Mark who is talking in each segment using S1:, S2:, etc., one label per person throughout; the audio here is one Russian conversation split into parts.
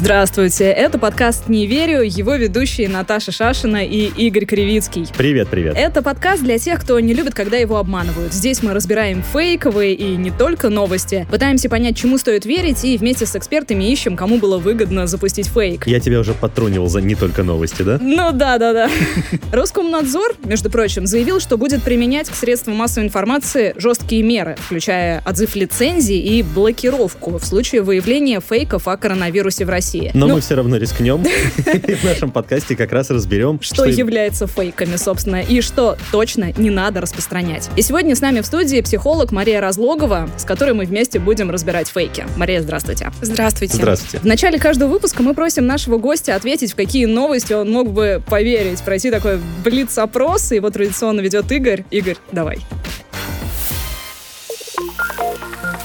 S1: Здравствуйте, это подкаст «Не верю», его ведущие Наташа Шашина и Игорь Кривицкий.
S2: Привет, привет.
S1: Это подкаст для тех, кто не любит, когда его обманывают. Здесь мы разбираем фейковые и не только новости, пытаемся понять, чему стоит верить, и вместе с экспертами ищем, кому было выгодно запустить фейк.
S2: Я тебя уже подтрунивал за не только новости, да?
S1: Ну да, да, да. Роскомнадзор, между прочим, заявил, что будет применять к средствам массовой информации жесткие меры, включая отзыв лицензий и блокировку в случае выявления фейков о коронавирусе в России. России.
S2: Но ну, мы все равно рискнем. И в нашем подкасте как раз разберем,
S1: что является фейками, собственно, и что точно не надо распространять. И сегодня с нами в студии психолог Мария Разлогова, с которой мы вместе будем разбирать фейки. Мария, здравствуйте.
S3: Здравствуйте.
S2: Здравствуйте.
S1: В начале каждого выпуска мы просим нашего гостя ответить, в какие новости он мог бы поверить, пройти такой блиц-опрос, и его традиционно ведет Игорь. Игорь, давай.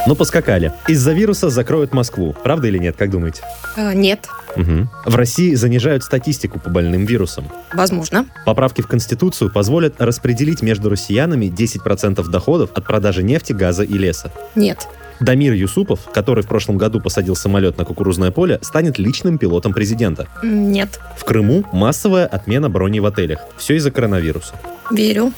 S2: Ну, поскакали. Из-за вируса закроют Москву. Правда или нет, как думаете?
S3: А, нет.
S2: Угу. В России занижают статистику по больным вирусом.
S3: Возможно.
S2: Поправки в Конституцию позволят распределить между россиянами 10% доходов от продажи нефти, газа и леса.
S3: Нет.
S2: Дамир Юсупов, который в прошлом году посадил самолет на кукурузное поле, станет личным пилотом президента.
S3: Нет.
S2: В Крыму массовая отмена броней в отелях. Все из-за коронавируса.
S3: Верю.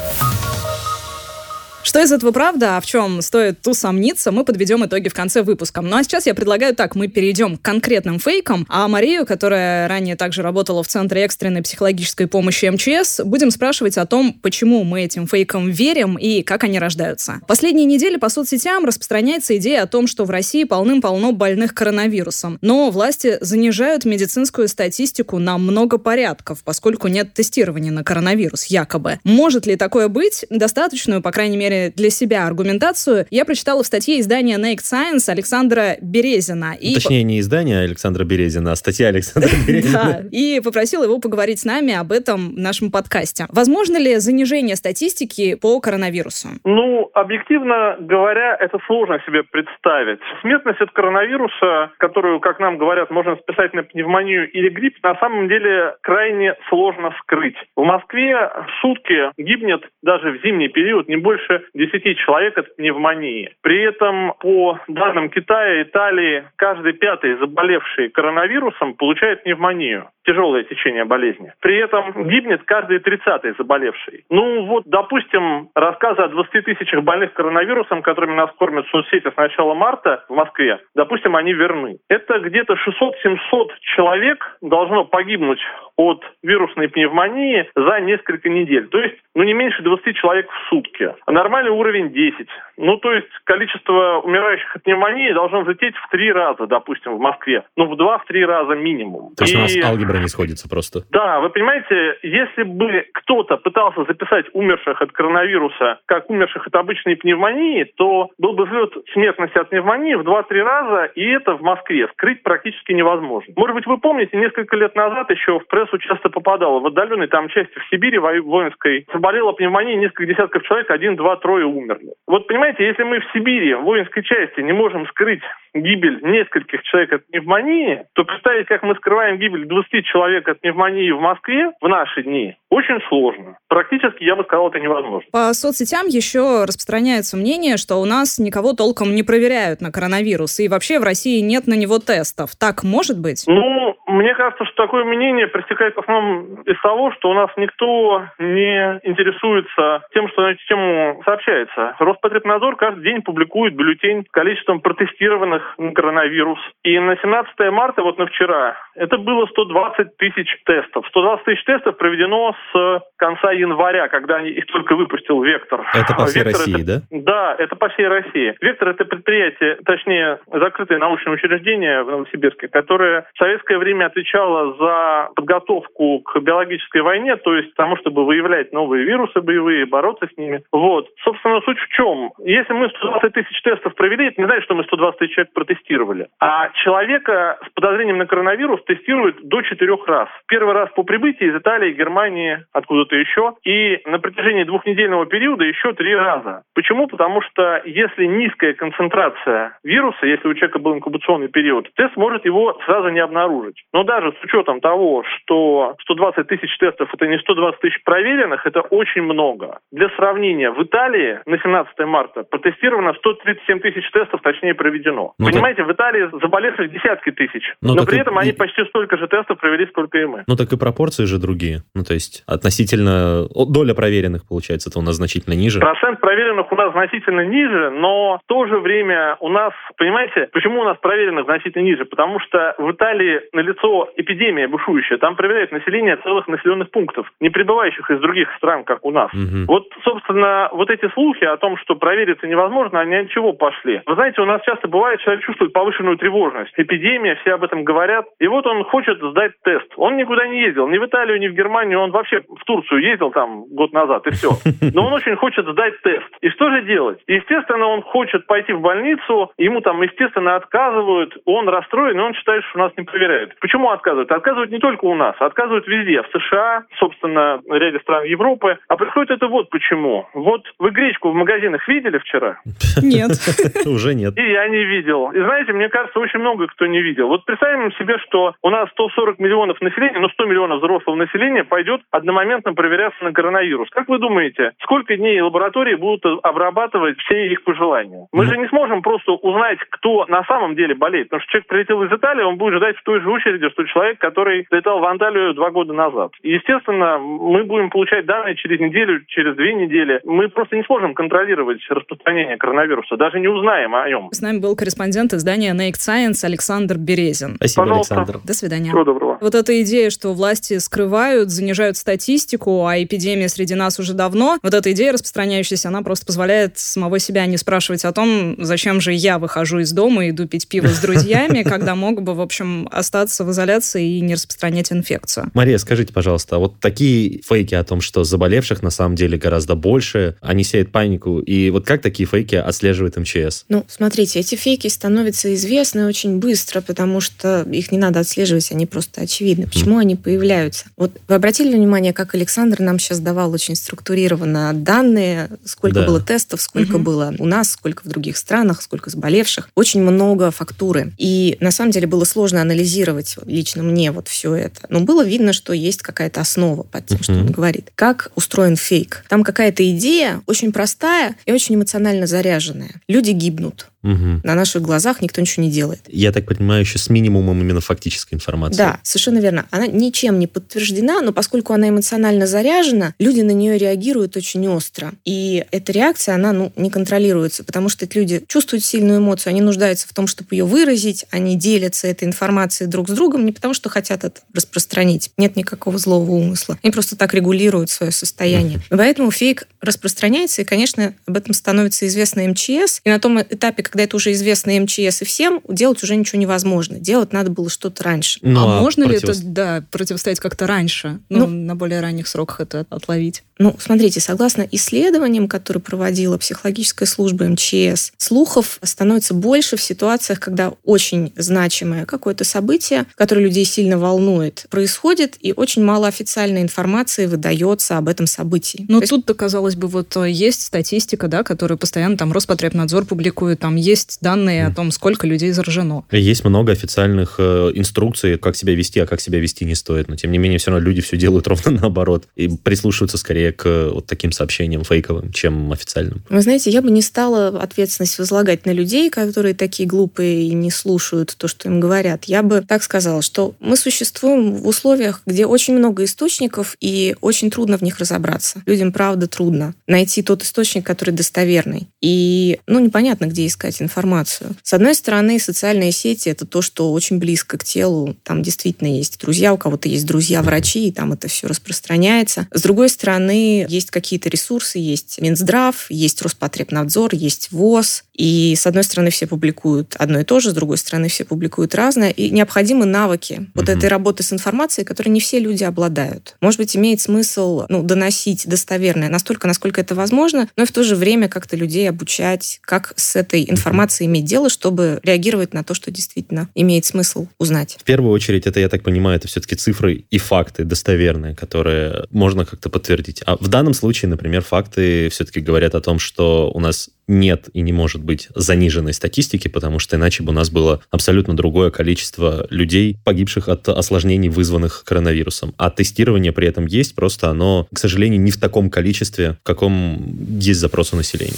S1: Что из этого правда, а в чем стоит усомниться, мы подведем итоги в конце выпуска. Ну а сейчас я предлагаю так, мы перейдем к конкретным фейкам, а Марию, которая ранее также работала в Центре экстренной психологической помощи МЧС, будем спрашивать о том, почему мы этим фейкам верим и как они рождаются. Последние недели по соцсетям распространяется идея о том, что в России полным-полно больных коронавирусом. Но власти занижают медицинскую статистику на много порядков, поскольку нет тестирования на коронавирус, якобы. Может ли такое быть? Достаточную, по крайней мере, для себя аргументацию я прочитала в статье издания Naked Science Александра Березина.
S2: И... Точнее, не издание Александра Березина, а статья Александра Березина.
S1: Да, и попросила его поговорить с нами об этом в нашем подкасте. Возможно ли занижение статистики по коронавирусу?
S4: Ну, объективно говоря, это сложно себе представить. Смертность от коронавируса, которую, как нам говорят, можно списать на пневмонию или грипп, на самом деле крайне сложно скрыть. В Москве в сутки гибнет даже в зимний период не больше 10 человек от пневмонии. При этом, по данным Китая, Италии, каждый пятый заболевший коронавирусом получает пневмонию тяжелое течение болезни. При этом гибнет каждый тридцатый заболевший. Ну вот, допустим, рассказы о 20 тысячах больных коронавирусом, которыми нас кормят соцсети с начала марта в Москве, допустим, они верны. Это где-то 600-700 человек должно погибнуть от вирусной пневмонии за несколько недель. То есть, ну, не меньше 20 человек в сутки. А нормальный уровень 10. Ну, то есть, количество умирающих от пневмонии должно взлететь в три раза, допустим, в Москве. Ну, в два-три раза минимум.
S2: То есть, И... у нас алгебра не сходится просто.
S4: Да, вы понимаете, если бы кто-то пытался записать умерших от коронавируса как умерших от обычной пневмонии, то был бы взлет смертности от пневмонии в 2-3 раза, и это в Москве скрыть практически невозможно. Может быть, вы помните, несколько лет назад еще в прессу часто попадало, в отдаленной там части в Сибири воинской заболела пневмония несколько десятков человек, один, два, трое умерли. Вот понимаете, если мы в Сибири, в воинской части, не можем скрыть гибель нескольких человек от пневмонии, то представить, как мы скрываем гибель 20 человек от пневмонии в Москве в наши дни, очень сложно. Практически, я бы сказал, это невозможно.
S1: По соцсетям еще распространяется мнение, что у нас никого толком не проверяют на коронавирус, и вообще в России нет на него тестов. Так может быть?
S4: Ну, мне кажется, что такое мнение проистекает в основном из того, что у нас никто не интересуется тем, что на эту тему сообщается. Роспотребнадзор каждый день публикует бюллетень с количеством протестированных коронавирус. И на 17 марта, вот на вчера, это было 120 тысяч тестов. 120 тысяч тестов проведено с конца января, когда их только выпустил «Вектор».
S2: Это по всей
S4: «Вектор»
S2: России,
S4: это,
S2: да?
S4: Да, это по всей России. «Вектор» — это предприятие, точнее, закрытое научное учреждение в Новосибирске, которое в советское время отвечало за подготовку к биологической войне, то есть тому, чтобы выявлять новые вирусы боевые, бороться с ними. Вот. Собственно, суть в чем? Если мы 120 тысяч тестов провели, это не значит, что мы 120 тысяч человека протестировали. А человека с подозрением на коронавирус тестируют до четырех раз. Первый раз по прибытии из Италии, Германии, откуда-то еще. И на протяжении двухнедельного периода еще три раза. Почему? Потому что если низкая концентрация вируса, если у человека был инкубационный период, тест может его сразу не обнаружить. Но даже с учетом того, что 120 тысяч тестов это не 120 тысяч проверенных, это очень много. Для сравнения, в Италии на 17 марта протестировано 137 тысяч тестов, точнее проведено. Ну, Понимаете, так... в Италии заболевших десятки тысяч. Ну, но при этом и... они почти столько же тестов провели, сколько и мы.
S2: Ну так и пропорции же другие. Ну то есть относительно... Доля проверенных, получается, это у нас значительно ниже.
S4: Процент проверенных у нас значительно ниже, но в то же время у нас, понимаете, почему у нас проверенных значительно ниже? Потому что в Италии налицо эпидемия бушующая. Там проверяют население целых населенных пунктов, не прибывающих из других стран, как у нас. Угу. Вот, собственно, вот эти слухи о том, что провериться невозможно, они от чего пошли? Вы знаете, у нас часто бывает, чувствует повышенную тревожность. Эпидемия, все об этом говорят. И вот он хочет сдать тест. Он никуда не ездил, ни в Италию, ни в Германию. Он вообще в Турцию ездил там год назад, и все. Но он очень хочет сдать тест. И что же делать? Естественно, он хочет пойти в больницу, ему там, естественно, отказывают, он расстроен, и он считает, что нас не проверяют. Почему отказывают? Отказывают не только у нас, отказывают везде. В США, собственно, в ряде стран Европы. А происходит это вот почему. Вот вы гречку в магазинах видели вчера?
S1: Нет.
S2: Уже нет.
S4: И я не видел. И знаете, мне кажется, очень много кто не видел. Вот представим себе, что у нас 140 миллионов населения, ну 100 миллионов взрослого населения пойдет одномоментно проверяться на коронавирус. Как вы думаете, сколько дней лаборатории будут обрабатывать все их пожелания? Мы же не сможем просто узнать, кто на самом деле болеет. Потому что человек прилетел из Италии, он будет ждать в той же очереди, что человек, который летал в Анталию два года назад. И, естественно, мы будем получать данные через неделю, через две недели. Мы просто не сможем контролировать распространение коронавируса, даже не узнаем о нем.
S1: С нами был корреспондент издания Naked Science Александр Березин.
S2: Спасибо, Пожалуйста. Александр.
S1: До свидания.
S4: Всего доброго.
S1: Вот эта идея, что власти скрывают, занижают статистику, а эпидемия среди нас уже давно, вот эта идея распространяющаяся, она просто позволяет самого себя не спрашивать о том, зачем же я выхожу из дома и иду пить пиво с друзьями, когда мог бы, в общем, остаться в изоляции и не распространять инфекцию.
S2: Мария, скажите, пожалуйста, а вот такие фейки о том, что заболевших на самом деле гораздо больше, они сеют панику, и вот как такие фейки отслеживает МЧС?
S3: Ну, смотрите, эти фейки становятся известны очень быстро, потому что их не надо отслеживать, они просто очевидны. Почему они появляются? Вот вы обратили внимание, как Александр нам сейчас давал очень структурированно данные, сколько да. было тестов, сколько mm-hmm. было у нас, сколько в других странах, сколько заболевших. Очень много фактуры. И на самом деле было сложно анализировать лично мне вот все это. Но было видно, что есть какая-то основа под тем, mm-hmm. что он говорит. Как устроен фейк? Там какая-то идея очень простая и очень эмоционально заряженная. Люди гибнут. Угу. На наших глазах никто ничего не делает.
S2: Я так понимаю, еще с минимумом именно фактической информации.
S3: Да, совершенно верно. Она ничем не подтверждена, но поскольку она эмоционально заряжена, люди на нее реагируют очень остро. И эта реакция, она ну, не контролируется, потому что эти люди чувствуют сильную эмоцию, они нуждаются в том, чтобы ее выразить, они делятся этой информацией друг с другом не потому, что хотят это распространить. Нет никакого злого умысла. Они просто так регулируют свое состояние. Поэтому фейк распространяется, и, конечно, об этом становится известно МЧС. И на том этапе, когда это уже известно МЧС и всем, делать уже ничего невозможно. Делать надо было что-то раньше.
S1: Ну, а, а можно против... ли это да, противостоять как-то раньше? Ну, ну, на более ранних сроках это отловить?
S3: Ну, смотрите, согласно исследованиям, которые проводила психологическая служба МЧС, слухов становится больше в ситуациях, когда очень значимое какое-то событие, которое людей сильно волнует, происходит, и очень мало официальной информации выдается об этом событии.
S1: Но тут-то, казалось бы, вот э, есть статистика, да, которую постоянно там Роспотребнадзор публикует, там есть данные mm. о том, сколько людей заражено.
S2: Есть много официальных э, инструкций, как себя вести, а как себя вести не стоит. Но, тем не менее, все равно люди все делают ровно наоборот. И прислушиваются скорее скорее к вот таким сообщениям фейковым, чем официальным.
S3: Вы знаете, я бы не стала ответственность возлагать на людей, которые такие глупые и не слушают то, что им говорят. Я бы так сказала, что мы существуем в условиях, где очень много источников, и очень трудно в них разобраться. Людям, правда, трудно найти тот источник, который достоверный. И, ну, непонятно, где искать информацию. С одной стороны, социальные сети — это то, что очень близко к телу. Там действительно есть друзья, у кого-то есть друзья-врачи, и там это все распространяется. С другой стороны, стороны, есть какие-то ресурсы, есть Минздрав, есть Роспотребнадзор, есть ВОЗ, и с одной стороны все публикуют одно и то же, с другой стороны все публикуют разное, и необходимы навыки вот этой работы с информацией, которые не все люди обладают. Может быть, имеет смысл ну, доносить достоверное настолько, насколько это возможно, но и в то же время как-то людей обучать, как с этой информацией иметь дело, чтобы реагировать на то, что действительно имеет смысл узнать.
S2: В первую очередь, это, я так понимаю, это все-таки цифры и факты достоверные, которые можно как-то подтвердить. А в данном случае, например, факты все-таки говорят о том, что у нас нет и не может быть заниженной статистики, потому что иначе бы у нас было абсолютно другое количество людей, погибших от осложнений, вызванных коронавирусом. А тестирование при этом есть, просто оно, к сожалению, не в таком количестве, в каком есть запрос у населения.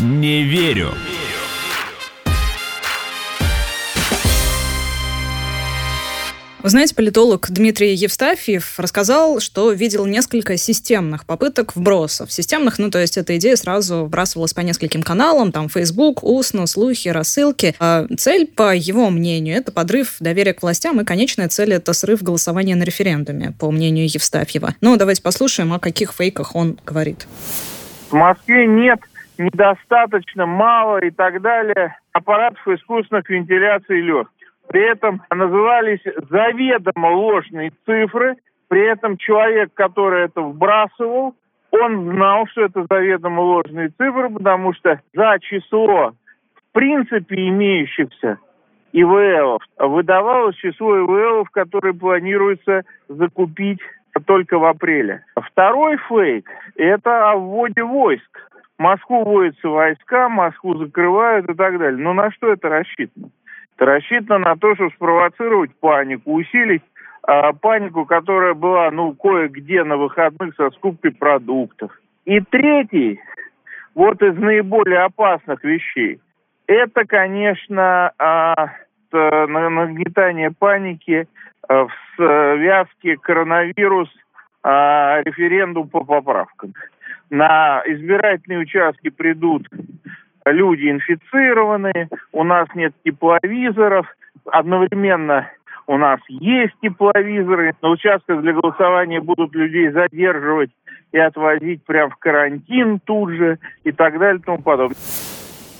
S5: Не верю.
S1: Вы знаете, политолог Дмитрий Евстафьев рассказал, что видел несколько системных попыток вбросов. Системных, ну, то есть эта идея сразу вбрасывалась по нескольким каналам, там, Facebook, устно, слухи, рассылки. А цель, по его мнению, это подрыв доверия к властям, и конечная цель — это срыв голосования на референдуме, по мнению Евстафьева. Ну, давайте послушаем, о каких фейках он говорит.
S6: В Москве нет недостаточно, мало и так далее аппаратов искусственных вентиляций легких. При этом назывались заведомо ложные цифры. При этом человек, который это вбрасывал, он знал, что это заведомо ложные цифры, потому что за число в принципе имеющихся ИВЛов выдавалось число ИВЛов, которые планируется закупить только в апреле. Второй фейк – это о вводе войск. В Москву вводятся войска, Москву закрывают и так далее. Но на что это рассчитано? Рассчитано на то, чтобы спровоцировать панику, усилить э, панику, которая была, ну, кое-где на выходных со скупкой продуктов. И третий, вот из наиболее опасных вещей, это, конечно, э, нагнетание паники э, в связке коронавирус э, референдум по поправкам. На избирательные участки придут люди инфицированы, у нас нет тепловизоров, одновременно у нас есть тепловизоры, на участках для голосования будут людей задерживать и отвозить прямо в карантин тут же и так далее и тому подобное.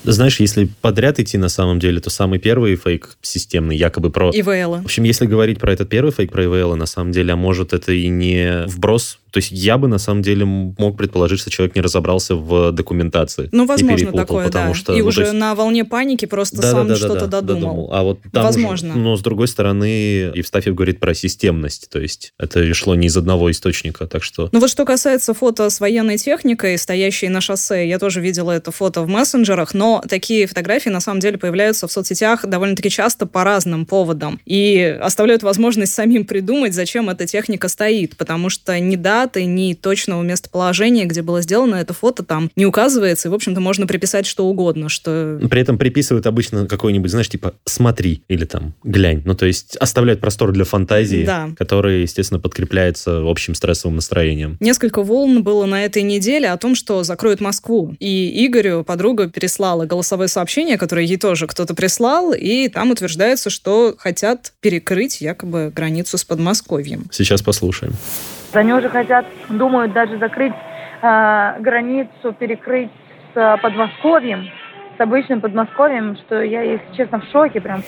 S2: Знаешь, если подряд идти на самом деле, то самый первый фейк системный, якобы про...
S1: ИВЛ.
S2: В общем, если говорить про этот первый фейк про ИВЛ, на самом деле, а может это и не вброс то есть я бы на самом деле мог предположить, что человек не разобрался в документации.
S1: Ну, возможно, такое, потому да. Что, и ну, уже есть... на волне паники просто да, сам да, да, что-то да, додумал. додумал.
S2: А вот там возможно. Уже, но с другой стороны, Евстафьев говорит про системность. То есть это шло не из одного источника, так что...
S1: Ну вот что касается фото с военной техникой, стоящей на шоссе, я тоже видела это фото в мессенджерах, но такие фотографии на самом деле появляются в соцсетях довольно-таки часто по разным поводам и оставляют возможность самим придумать, зачем эта техника стоит, потому что да, даты, ни точного местоположения, где было сделано это фото, там не указывается, и, в общем-то, можно приписать что угодно, что...
S2: При этом приписывают обычно какой-нибудь, знаешь, типа «смотри» или там «глянь». Ну, то есть оставляют простор для фантазии, да. который, естественно, подкрепляется общим стрессовым настроением.
S1: Несколько волн было на этой неделе о том, что закроют Москву. И Игорю подруга переслала голосовое сообщение, которое ей тоже кто-то прислал, и там утверждается, что хотят перекрыть якобы границу с Подмосковьем.
S2: Сейчас послушаем.
S7: Они уже хотят, думают даже закрыть э, границу, перекрыть с э, Подмосковьем, с обычным Подмосковьем, что я, если честно, в шоке прям.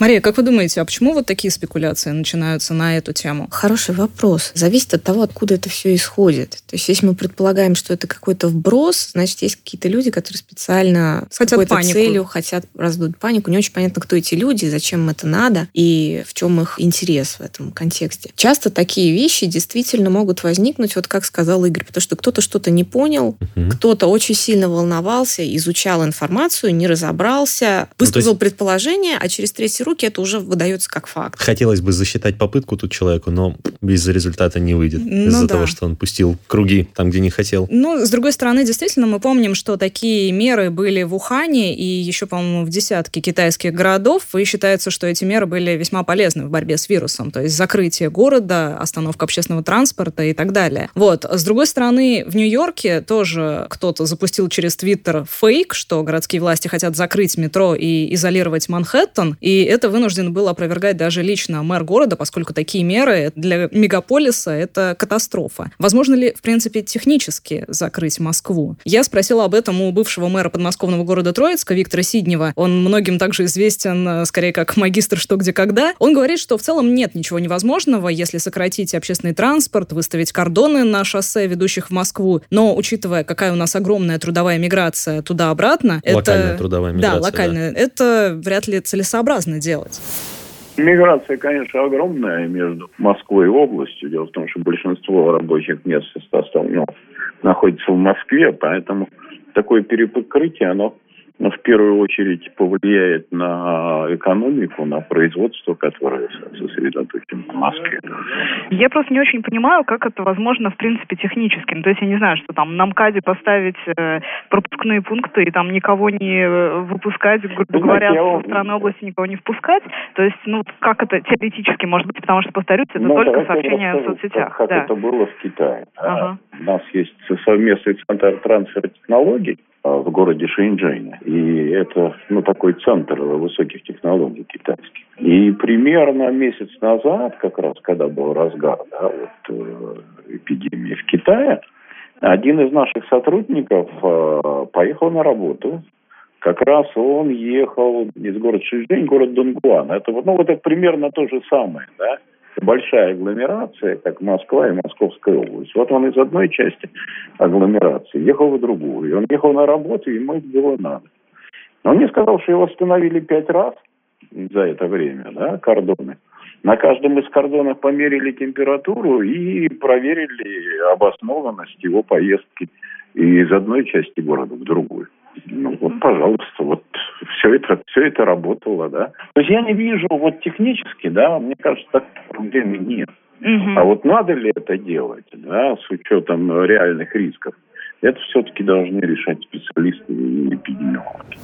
S1: Мария, как вы думаете, а почему вот такие спекуляции начинаются на эту тему?
S3: Хороший вопрос. Зависит от того, откуда это все исходит. То есть, если мы предполагаем, что это какой-то вброс, значит, есть какие-то люди, которые специально с какой-то панику. целью хотят раздуть панику. Не очень понятно, кто эти люди, зачем им это надо и в чем их интерес в этом контексте. Часто такие вещи действительно могут возникнуть, вот как сказал Игорь, потому что кто-то что-то не понял, угу. кто-то очень сильно волновался, изучал информацию, не разобрался, высказал ну, есть... предположение, а через третий руки, это уже выдается как факт.
S2: Хотелось бы засчитать попытку тут человеку, но без результата не выйдет. Ну, из-за да. того, что он пустил круги там, где не хотел.
S1: Ну, с другой стороны, действительно, мы помним, что такие меры были в Ухане и еще, по-моему, в десятке китайских городов. И считается, что эти меры были весьма полезны в борьбе с вирусом. То есть закрытие города, остановка общественного транспорта и так далее. Вот. С другой стороны, в Нью-Йорке тоже кто-то запустил через Твиттер фейк, что городские власти хотят закрыть метро и изолировать Манхэттен. И это вынужден был опровергать даже лично мэр города, поскольку такие меры для мегаполиса — это катастрофа. Возможно ли, в принципе, технически закрыть Москву? Я спросила об этом у бывшего мэра подмосковного города Троицка Виктора Сиднева. Он многим также известен, э, скорее, как магистр «Что, где, когда». Он говорит, что в целом нет ничего невозможного, если сократить общественный транспорт, выставить кордоны на шоссе, ведущих в Москву. Но, учитывая, какая у нас огромная трудовая миграция туда-обратно...
S2: Локальная
S1: это...
S2: трудовая миграция.
S1: Да, локальная. Да. Это вряд ли целесообразно делать.
S8: Миграция, конечно, огромная между Москвой и областью. Дело в том, что большинство рабочих мест ну, находится в Москве, поэтому такое перепокрытие, оно ну, в первую очередь повлияет на экономику, на производство, которое сосредоточено в Москве.
S9: Я просто не очень понимаю, как это возможно в принципе технически. Ну, то есть я не знаю, что там на МКАДе поставить э, пропускные пункты и там никого не э, выпускать, грубо ну, говоря, знаете, со стороны области никого не впускать. То есть, ну, как это теоретически может быть, потому что, повторюсь, это ну, только сообщения в соцсетях.
S8: Как, как да. это было в Китае. Ага. У нас есть совместный центр трансфера технологий, а, в городе Шэньчжэне. И это ну, такой центр высоких технологий китайских. И примерно месяц назад, как раз когда был разгар да, вот, э, эпидемии в Китае, один из наших сотрудников э, поехал на работу. Как раз он ехал из города Шэньчжэнь, город Дунгуан. Это, ну, это примерно то же самое, да большая агломерация, как Москва и Московская область. Вот он из одной части агломерации ехал в другую. И он ехал на работу, и ему было надо. Он мне сказал, что его остановили пять раз за это время, да, кордоны. На каждом из кордонов померили температуру и проверили обоснованность его поездки из одной части города в другую. Ну вот, пожалуйста, вот все это, все это работало, да. То есть я не вижу вот технически, да, мне кажется, так проблемы нет. Угу. А вот надо ли это делать, да, с учетом реальных рисков, это все-таки должны решать специалисты и эпидемиологи.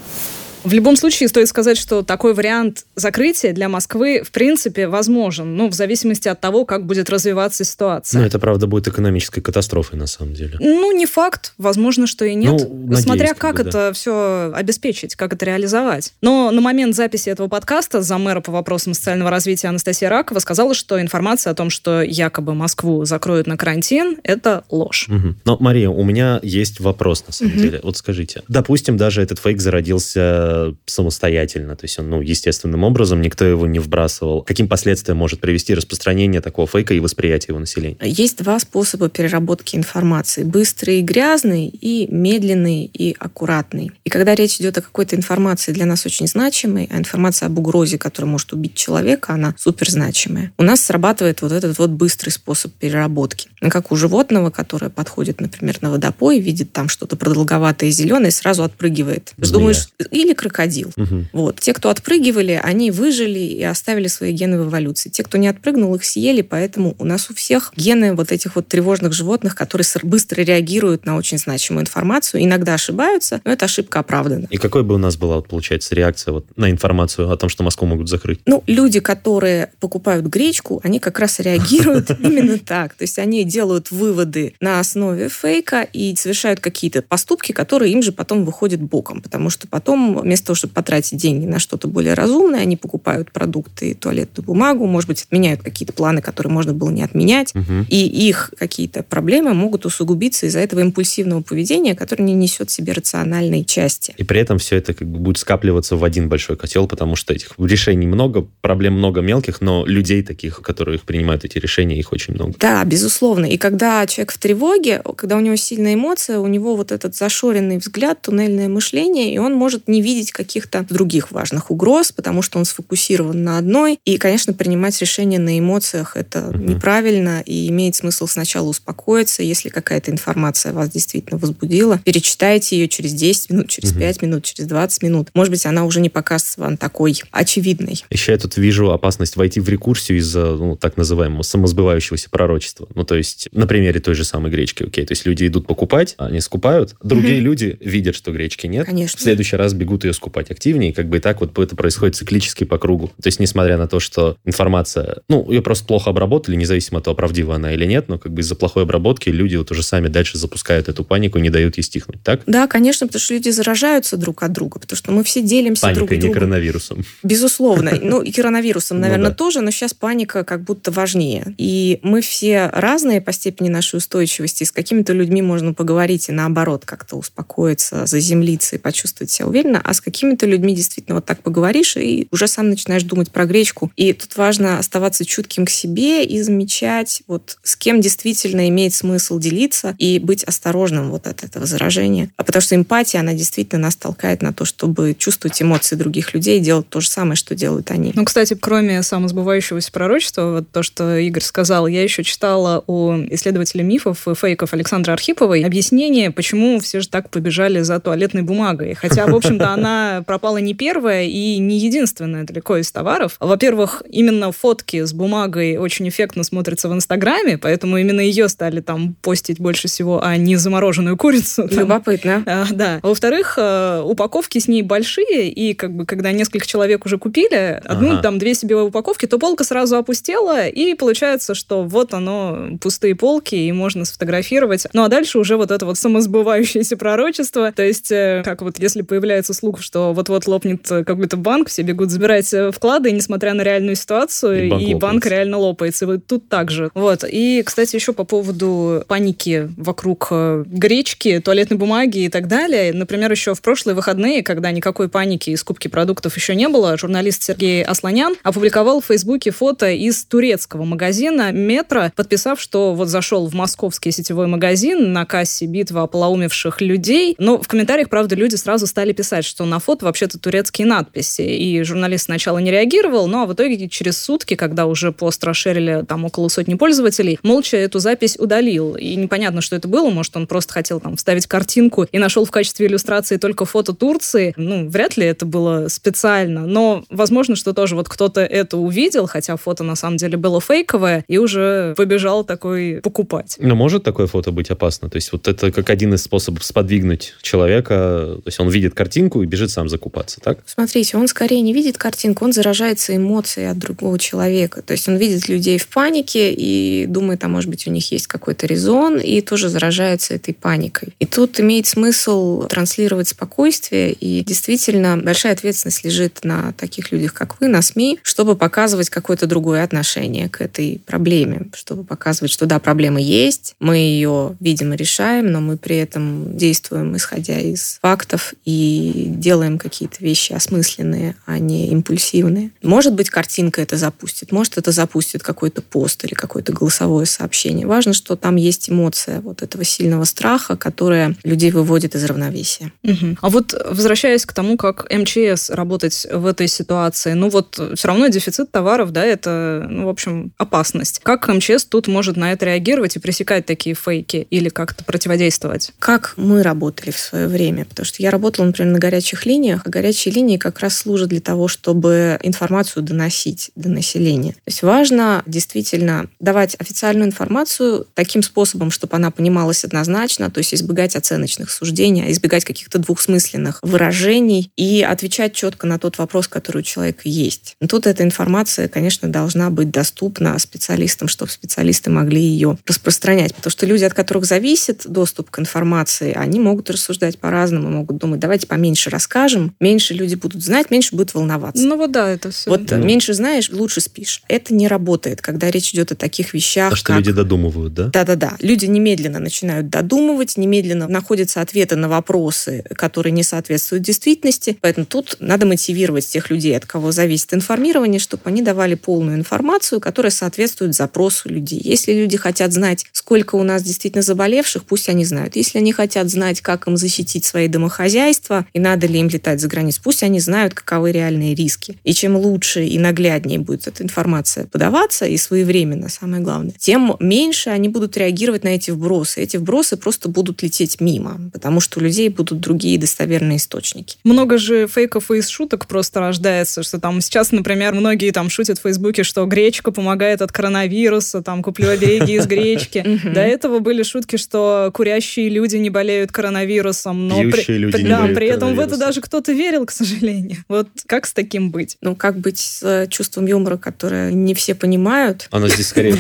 S1: В любом случае, стоит сказать, что такой вариант закрытия для Москвы, в принципе, возможен, ну, в зависимости от того, как будет развиваться ситуация.
S2: Ну, это, правда, будет экономической катастрофой, на самом деле.
S1: Ну, не факт. Возможно, что и нет. Ну, надеюсь, Смотря как бы, это да. все обеспечить, как это реализовать. Но на момент записи этого подкаста за мэра по вопросам социального развития Анастасия Ракова сказала, что информация о том, что якобы Москву закроют на карантин, это ложь.
S2: Угу. Но, Мария, у меня есть вопрос, на самом угу. деле. Вот скажите, допустим, даже этот фейк зародился самостоятельно, то есть он, ну, естественным образом, никто его не вбрасывал. Каким последствиям может привести распространение такого фейка и восприятие его населения?
S3: Есть два способа переработки информации. Быстрый и грязный, и медленный и аккуратный. И когда речь идет о какой-то информации для нас очень значимой, а информация об угрозе, которая может убить человека, она супер значимая. У нас срабатывает вот этот вот быстрый способ переработки. Как у животного, которое подходит, например, на водопой, видит там что-то продолговатое и зеленое, сразу отпрыгивает. Думаешь, или крокодил. Угу. Вот. Те, кто отпрыгивали, они выжили и оставили свои гены в эволюции. Те, кто не отпрыгнул, их съели, поэтому у нас у всех гены вот этих вот тревожных животных, которые быстро реагируют на очень значимую информацию, иногда ошибаются, но эта ошибка оправдана.
S2: И какой бы у нас была, вот, получается, реакция вот на информацию о том, что Москву могут закрыть?
S3: Ну, люди, которые покупают гречку, они как раз реагируют именно так. То есть они делают выводы на основе фейка и совершают какие-то поступки, которые им же потом выходят боком, потому что потом вместо того, чтобы потратить деньги на что-то более разумное, они покупают продукты, туалетную бумагу, может быть, отменяют какие-то планы, которые можно было не отменять, угу. и их какие-то проблемы могут усугубиться из-за этого импульсивного поведения, которое не несет в себе рациональной части.
S2: И при этом все это как бы будет скапливаться в один большой котел, потому что этих решений много, проблем много мелких, но людей таких, которые принимают эти решения, их очень много.
S3: Да, безусловно. И когда человек в тревоге, когда у него сильная эмоция, у него вот этот зашоренный взгляд, туннельное мышление, и он может не видеть видеть каких-то других важных угроз, потому что он сфокусирован на одной. И, конечно, принимать решения на эмоциях это угу. неправильно, и имеет смысл сначала успокоиться. Если какая-то информация вас действительно возбудила, перечитайте ее через 10 минут, через угу. 5 минут, через 20 минут. Может быть, она уже не покажется вам такой очевидной.
S2: Еще я тут вижу опасность войти в рекурсию из-за ну, так называемого самосбывающегося пророчества. Ну, то есть, на примере той же самой гречки, окей, то есть люди идут покупать, они скупают, другие угу. люди видят, что гречки нет,
S3: Конечно.
S2: в следующий раз бегут ее ее скупать активнее, как бы и так вот это происходит циклически по кругу. То есть, несмотря на то, что информация, ну, ее просто плохо обработали, независимо от того, правдива она или нет, но как бы из-за плохой обработки люди вот уже сами дальше запускают эту панику, не дают ей стихнуть, так?
S3: Да, конечно, потому что люди заражаются друг от друга, потому что мы все делимся
S2: Паникой,
S3: друг другом.
S2: не коронавирусом.
S3: Безусловно. Ну, и коронавирусом, наверное, ну, да. тоже, но сейчас паника как будто важнее. И мы все разные по степени нашей устойчивости. С какими-то людьми можно поговорить и наоборот как-то успокоиться, заземлиться и почувствовать себя уверенно, а с какими-то людьми действительно вот так поговоришь и уже сам начинаешь думать про гречку. И тут важно оставаться чутким к себе и замечать, вот с кем действительно имеет смысл делиться и быть осторожным вот от этого заражения. А потому что эмпатия, она действительно нас толкает на то, чтобы чувствовать эмоции других людей и делать то же самое, что делают они.
S1: Ну, кстати, кроме самосбывающегося пророчества, вот то, что Игорь сказал, я еще читала у исследователя мифов и фейков Александра Архиповой объяснение, почему все же так побежали за туалетной бумагой. Хотя, в общем-то, она пропала не первая и не единственная далеко из товаров. Во-первых, именно фотки с бумагой очень эффектно смотрятся в Инстаграме, поэтому именно ее стали там постить больше всего, а не замороженную курицу.
S3: Там. Любопытно.
S1: А, да. Во-вторых, э, упаковки с ней большие, и как бы когда несколько человек уже купили, одну, ага. там, две себе упаковки, то полка сразу опустела, и получается, что вот оно, пустые полки, и можно сфотографировать. Ну, а дальше уже вот это вот самосбывающееся пророчество. То есть, э, как вот если появляется слух, что вот-вот лопнет какой-то банк, все бегут забирать э, вклады, несмотря на реальную ситуацию, и банк, и банк реально лопается. И вот тут также. Вот. И, кстати, еще по поводу паники вокруг э, гречки, туалетной бумаги и так далее. Например, еще в прошлые выходные, когда никакой паники и скупки продуктов еще не было, журналист Сергей Асланян опубликовал в Фейсбуке фото из турецкого магазина «Метро», подписав, что вот зашел в московский сетевой магазин на кассе битва ополоумевших людей. Но в комментариях, правда, люди сразу стали писать, что на фото вообще-то турецкие надписи. И журналист сначала не реагировал, но в итоге через сутки, когда уже пост расширили там около сотни пользователей, молча эту запись удалил. И непонятно, что это было. Может, он просто хотел там вставить картинку и нашел в качестве иллюстрации только фото Турции. Ну, вряд ли это было специально. Но возможно, что тоже вот кто-то это увидел, хотя фото на самом деле было фейковое, и уже побежал такой покупать.
S2: Но может такое фото быть опасно? То есть вот это как один из способов сподвигнуть человека. То есть он видит картинку бежит сам закупаться, так?
S3: Смотрите, он скорее не видит картинку, он заражается эмоцией от другого человека. То есть он видит людей в панике и думает, а может быть у них есть какой-то резон, и тоже заражается этой паникой. И тут имеет смысл транслировать спокойствие, и действительно большая ответственность лежит на таких людях, как вы, на СМИ, чтобы показывать какое-то другое отношение к этой проблеме, чтобы показывать, что да, проблема есть, мы ее, видимо, решаем, но мы при этом действуем, исходя из фактов, и делаем какие-то вещи осмысленные, а не импульсивные. Может быть, картинка это запустит, может, это запустит какой-то пост или какое-то голосовое сообщение. Важно, что там есть эмоция вот этого сильного страха, которая людей выводит из равновесия.
S1: Угу. А вот возвращаясь к тому, как МЧС работать в этой ситуации, ну вот все равно дефицит товаров, да, это, ну, в общем, опасность. Как МЧС тут может на это реагировать и пресекать такие фейки или как-то противодействовать?
S3: Как мы работали в свое время? Потому что я работала, например, на горячих линиях, а горячие линии как раз служат для того, чтобы информацию доносить до населения. То есть важно действительно давать официальную информацию таким способом, чтобы она понималась однозначно, то есть избегать оценочных суждений, а избегать каких-то двухсмысленных выражений и отвечать четко на тот вопрос, который у человека есть. Но тут эта информация, конечно, должна быть доступна специалистам, чтобы специалисты могли ее распространять. Потому что люди, от которых зависит доступ к информации, они могут рассуждать по-разному, могут думать, давайте поменьше расскажем, меньше люди будут знать, меньше будут волноваться.
S1: Ну вот да, это все.
S3: Вот да. меньше знаешь, лучше спишь. Это не работает, когда речь идет о таких вещах.
S2: А что как... люди додумывают, да?
S3: Да-да-да. Люди немедленно начинают додумывать, немедленно находятся ответы на вопросы, которые не соответствуют действительности. Поэтому тут надо мотивировать тех людей, от кого зависит информирование, чтобы они давали полную информацию, которая соответствует запросу людей. Если люди хотят знать, сколько у нас действительно заболевших, пусть они знают. Если они хотят знать, как им защитить свои домохозяйства и надо ли им летать за границу, пусть они знают, каковы реальные риски. И чем лучше и нагляднее будет эта информация подаваться, и своевременно, самое главное, тем меньше они будут реагировать на эти вбросы. Эти вбросы просто будут лететь мимо, потому что у людей будут другие достоверные источники.
S1: Много же фейков и из шуток просто рождается, что там сейчас, например, многие там шутят в Фейсбуке, что гречка помогает от коронавируса, там куплю обереги из гречки. До этого были шутки, что курящие люди не болеют коронавирусом, но при,
S2: люди
S1: да, при этом в это даже кто-то верил, к сожалению. Вот как с таким быть?
S3: Ну, как быть с э, чувством юмора, которое не все понимают?
S2: Оно здесь скорее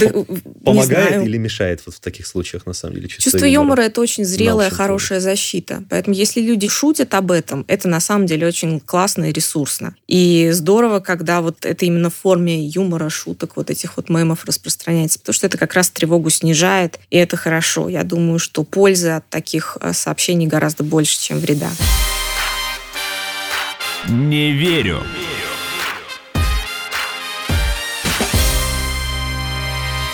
S2: помогает или мешает вот в таких случаях, на самом деле?
S3: Чувство юмора – это очень зрелая, хорошая защита. Поэтому если люди шутят об этом, это на самом деле очень классно и ресурсно. И здорово, когда вот это именно в форме юмора, шуток, вот этих вот мемов распространяется, потому что это как раз тревогу снижает, и это хорошо. Я думаю, что пользы от таких э, сообщений гораздо больше, чем вреда.
S5: Не верю.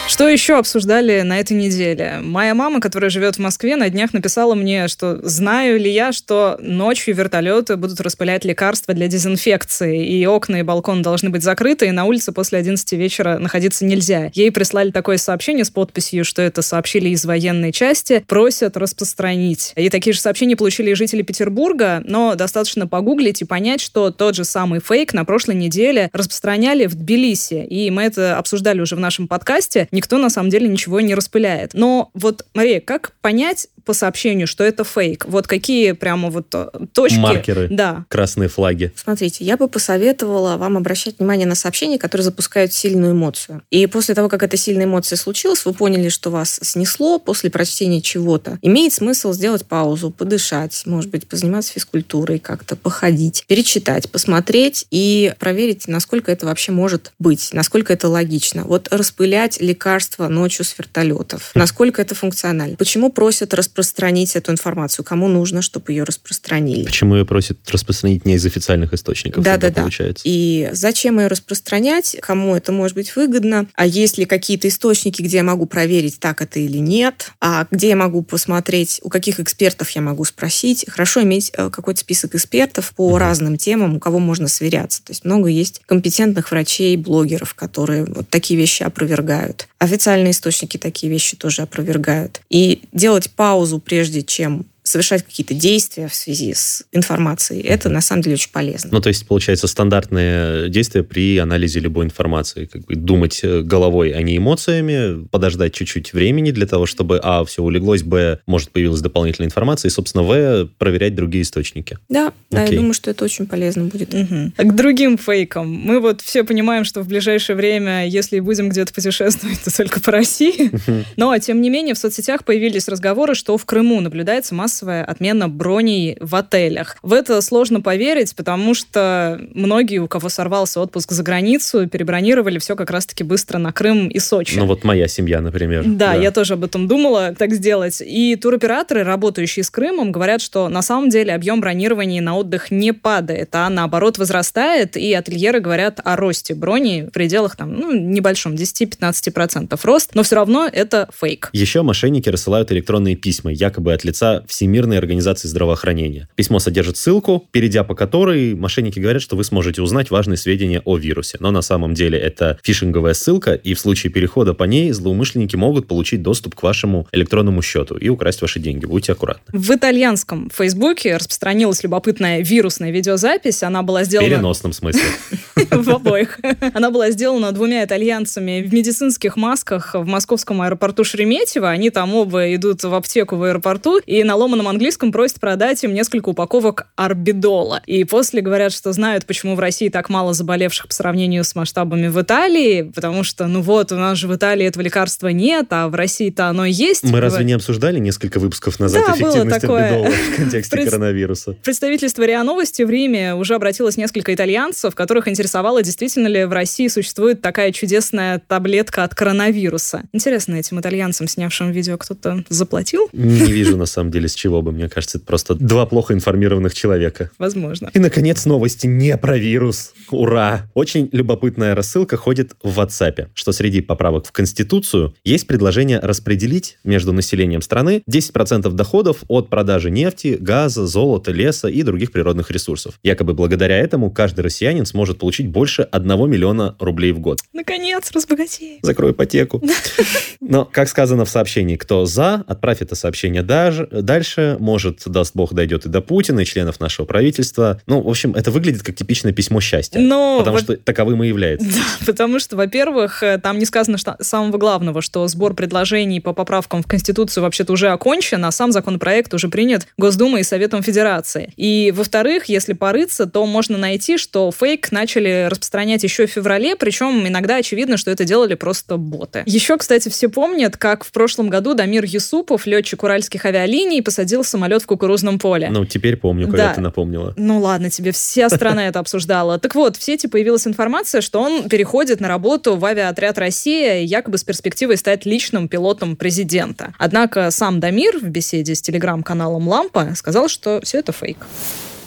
S1: Что еще обсуждали на этой неделе? Моя мама, которая живет в Москве, на днях написала мне, что знаю ли я, что ночью вертолеты будут распылять лекарства для дезинфекции, и окна и балкон должны быть закрыты, и на улице после 11 вечера находиться нельзя. Ей прислали такое сообщение с подписью, что это сообщили из военной части, просят распространить. И такие же сообщения получили и жители Петербурга, но достаточно погуглить и понять, что тот же самый фейк на прошлой неделе распространяли в Тбилиси, и мы это обсуждали уже в нашем подкасте. Никто на самом деле ничего не распыляет. Но вот, Мария, как понять по сообщению, что это фейк? Вот какие прямо вот э, точки?
S2: Маркеры.
S1: Да.
S2: Красные флаги.
S3: Смотрите, я бы посоветовала вам обращать внимание на сообщения, которые запускают сильную эмоцию. И после того, как эта сильная эмоция случилась, вы поняли, что вас снесло после прочтения чего-то. Имеет смысл сделать паузу, подышать, может быть, позаниматься физкультурой, как-то походить, перечитать, посмотреть и проверить, насколько это вообще может быть, насколько это логично. Вот распылять лекарства ночью с вертолетов. Насколько это функционально? Почему просят распространить эту информацию? Кому нужно, чтобы ее распространили?
S2: Почему ее просят распространить не из официальных источников?
S3: Да, да, да. Получается? И зачем ее распространять? Кому это может быть выгодно? А есть ли какие-то источники, где я могу проверить, так это или нет? А где я могу посмотреть, у каких экспертов я могу спросить? Хорошо иметь э, какой-то список экспертов по угу. разным темам, у кого можно сверяться. То есть много есть компетентных врачей, блогеров, которые вот такие вещи опровергают. Официальные источники такие вещи тоже опровергают. И делать паузу, прежде чем совершать какие-то действия в связи с информацией, это на самом деле очень полезно.
S2: Ну, то есть, получается, стандартные действия при анализе любой информации. Как бы думать э, головой, а не эмоциями, подождать чуть-чуть времени для того, чтобы, а, все улеглось, б, может, появилась дополнительная информация, и, собственно, в, проверять другие источники.
S3: Да, да, я думаю, что это очень полезно будет.
S1: Угу. К другим фейкам. Мы вот все понимаем, что в ближайшее время, если будем где-то путешествовать, то только по России. Но, тем не менее, в соцсетях появились разговоры, что в Крыму наблюдается масса массовая отмена броней в отелях. В это сложно поверить, потому что многие, у кого сорвался отпуск за границу, перебронировали все как раз-таки быстро на Крым и Сочи.
S2: Ну вот моя семья, например.
S1: Да, да, я тоже об этом думала, так сделать. И туроператоры, работающие с Крымом, говорят, что на самом деле объем бронирования на отдых не падает, а наоборот возрастает, и ательеры говорят о росте брони в пределах там, ну, небольшом, 10-15% рост, но все равно это фейк.
S2: Еще мошенники рассылают электронные письма, якобы от лица всей Всемирной организации здравоохранения. Письмо содержит ссылку, перейдя по которой мошенники говорят, что вы сможете узнать важные сведения о вирусе. Но на самом деле это фишинговая ссылка, и в случае перехода по ней злоумышленники могут получить доступ к вашему электронному счету и украсть ваши деньги. Будьте аккуратны.
S1: В итальянском Фейсбуке распространилась любопытная вирусная видеозапись. Она была сделана...
S2: В переносном смысле.
S1: В обоих. Она была сделана двумя итальянцами в медицинских масках в московском аэропорту Шереметьево. Они там оба идут в аптеку в аэропорту и на ломаном ломаном английском просят продать им несколько упаковок арбидола. И после говорят, что знают, почему в России так мало заболевших по сравнению с масштабами в Италии, потому что, ну вот, у нас же в Италии этого лекарства нет, а в России-то оно есть.
S2: Мы разве не обсуждали несколько выпусков назад да, эффективность арбидола в контексте Пред... коронавируса?
S1: Представительство РИА Новости в Риме уже обратилось несколько итальянцев, которых интересовало, действительно ли в России существует такая чудесная таблетка от коронавируса. Интересно, этим итальянцам, снявшим видео, кто-то заплатил?
S2: Не вижу, на самом деле, чего бы, мне кажется, это просто два плохо информированных человека.
S1: Возможно.
S2: И, наконец, новости не про вирус. Ура! Очень любопытная рассылка ходит в WhatsApp, что среди поправок в Конституцию есть предложение распределить между населением страны 10% доходов от продажи нефти, газа, золота, леса и других природных ресурсов. Якобы благодаря этому каждый россиянин сможет получить больше 1 миллиона рублей в год.
S1: Наконец, разбогатей.
S2: Закрой ипотеку. Но, как сказано в сообщении, кто за, отправь это сообщение дальше, дальше. Может, даст бог, дойдет и до Путина, и членов нашего правительства. Ну, в общем, это выглядит как типичное письмо счастья. Но... Потому что таковым и является.
S1: Да, потому что, во-первых, э, там не сказано что, самого главного, что сбор предложений по поправкам в Конституцию вообще-то уже окончен, а сам законопроект уже принят Госдумой и Советом Федерации. И, во-вторых, если порыться, то можно найти, что фейк начали распространять еще в феврале, причем иногда очевидно, что это делали просто боты. Еще, кстати, все помнят, как в прошлом году Дамир Юсупов, летчик уральских авиалиний, посадил самолет в кукурузном поле.
S2: Ну, теперь помню, когда да. ты напомнила.
S1: Ну ладно, тебе вся страна это обсуждала. Так вот, в сети появилась информация, что он переходит на работу в авиаотряд «Россия», якобы с перспективой стать личным пилотом президента. Однако сам Дамир в беседе с телеграм-каналом «Лампа» сказал, что все это фейк.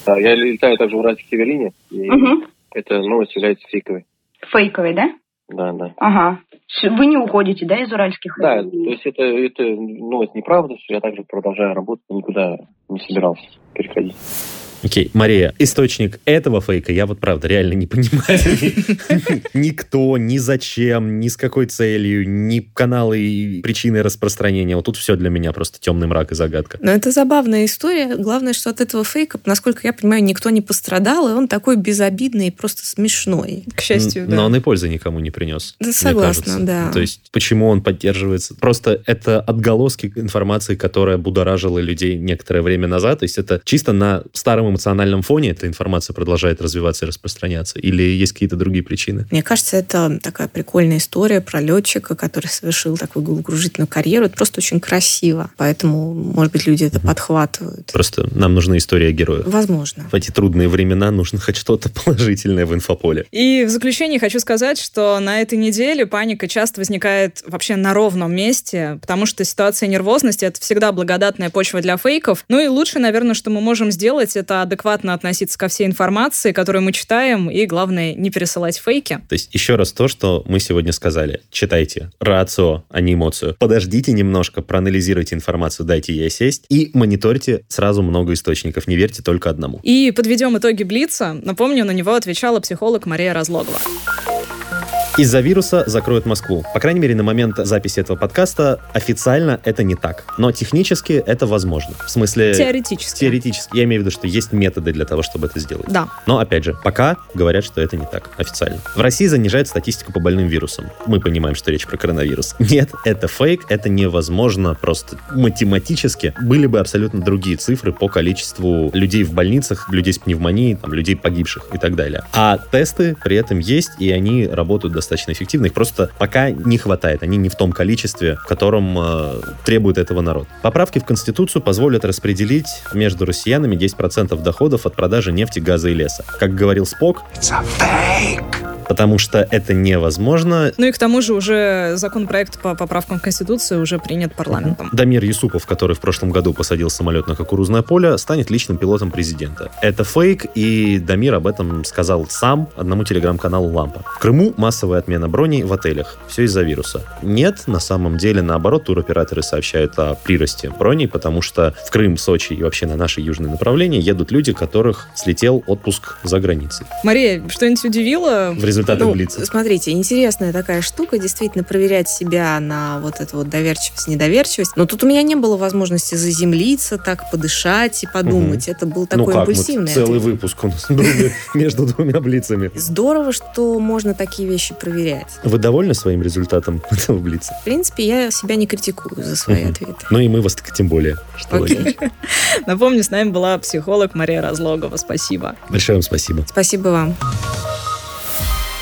S10: Я летаю также в уральских авиалиниях, и угу. эта новость является фейковой.
S11: Фейковой, да?
S10: Да, да.
S11: Ага. Вы не уходите, да, из уральских?
S10: Да, то есть это, это новость неправда, что я также продолжаю работать, никуда не собирался переходить.
S2: Окей, okay. Мария, источник этого фейка я вот правда реально не понимаю. Никто, ни зачем, ни с какой целью, ни каналы и причины распространения. Вот тут все для меня просто темный мрак и загадка.
S3: Но это забавная история. Главное, что от этого фейка, насколько я понимаю, никто не пострадал, и он такой безобидный и просто смешной.
S1: К счастью,
S2: да. Но он и пользы никому не принес.
S3: Да, согласна, да.
S2: То есть, почему он поддерживается? Просто это отголоски информации, которая будоражила людей некоторое время назад. То есть, это чисто на старом эмоциональном фоне эта информация продолжает развиваться и распространяться? Или есть какие-то другие причины?
S3: Мне кажется, это такая прикольная история про летчика, который совершил такую головокружительную карьеру. Это просто очень красиво. Поэтому, может быть, люди это подхватывают.
S2: Просто нам нужна история героя.
S3: Возможно.
S2: В эти трудные времена нужно хоть что-то положительное в инфополе.
S1: И в заключение хочу сказать, что на этой неделе паника часто возникает вообще на ровном месте, потому что ситуация нервозности — это всегда благодатная почва для фейков. Ну и лучше, наверное, что мы можем сделать, это адекватно относиться ко всей информации, которую мы читаем, и, главное, не пересылать фейки.
S2: То есть еще раз то, что мы сегодня сказали. Читайте рацио, а не эмоцию. Подождите немножко, проанализируйте информацию, дайте ей сесть, и мониторьте сразу много источников, не верьте только одному.
S1: И подведем итоги Блица. Напомню, на него отвечала психолог Мария Разлогова.
S2: Из-за вируса закроют Москву. По крайней мере, на момент записи этого подкаста официально это не так. Но технически это возможно. В смысле...
S1: Теоретически.
S2: Теоретически. Я имею в виду, что есть методы для того, чтобы это сделать.
S1: Да.
S2: Но, опять же, пока говорят, что это не так официально. В России занижает статистику по больным вирусам. Мы понимаем, что речь про коронавирус. Нет, это фейк, это невозможно просто математически. Были бы абсолютно другие цифры по количеству людей в больницах, людей с пневмонией, там, людей погибших и так далее. А тесты при этом есть, и они работают достаточно достаточно эффективны, их просто пока не хватает, они не в том количестве, в котором э, требует этого народ. Поправки в Конституцию позволят распределить между россиянами 10% доходов от продажи нефти, газа и леса. Как говорил Спок, It's a fake потому что это невозможно.
S1: Ну и к тому же уже законопроект по поправкам в Конституцию уже принят парламентом.
S2: Дамир Юсупов, который в прошлом году посадил самолет на кукурузное поле, станет личным пилотом президента. Это фейк, и Дамир об этом сказал сам одному телеграм-каналу «Лампа». В Крыму массовая отмена броней в отелях. Все из-за вируса. Нет, на самом деле, наоборот, туроператоры сообщают о приросте броней, потому что в Крым, Сочи и вообще на наши южные направления едут люди, которых слетел отпуск за границей.
S1: Мария, что-нибудь удивило?
S2: В результаты ну, Блица.
S3: Смотрите, интересная такая штука, действительно проверять себя на вот эту вот доверчивость, недоверчивость. Но тут у меня не было возможности заземлиться, так подышать и подумать. Угу. Это был такой ну как, импульсивный.
S2: целый ответ. выпуск у нас между двумя Блицами.
S3: Здорово, что можно такие вещи проверять.
S2: Вы довольны своим результатом этого Блица?
S3: В принципе, я себя не критикую за свои ответы.
S2: Ну и мы вас тем более.
S1: Напомню, с нами была психолог Мария Разлогова. Спасибо.
S2: Большое вам спасибо.
S3: Спасибо вам.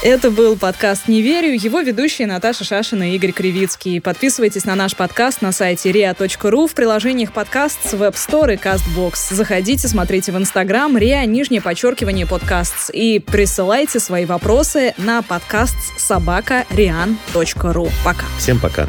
S1: Это был подкаст «Не верю». Его ведущие Наташа Шашина и Игорь Кривицкий. Подписывайтесь на наш подкаст на сайте ria.ru в приложениях подкаст с Web Store и CastBox. Заходите, смотрите в Инстаграм ria, нижнее подчеркивание подкаст и присылайте свои вопросы на подкаст собака Пока.
S2: Всем пока.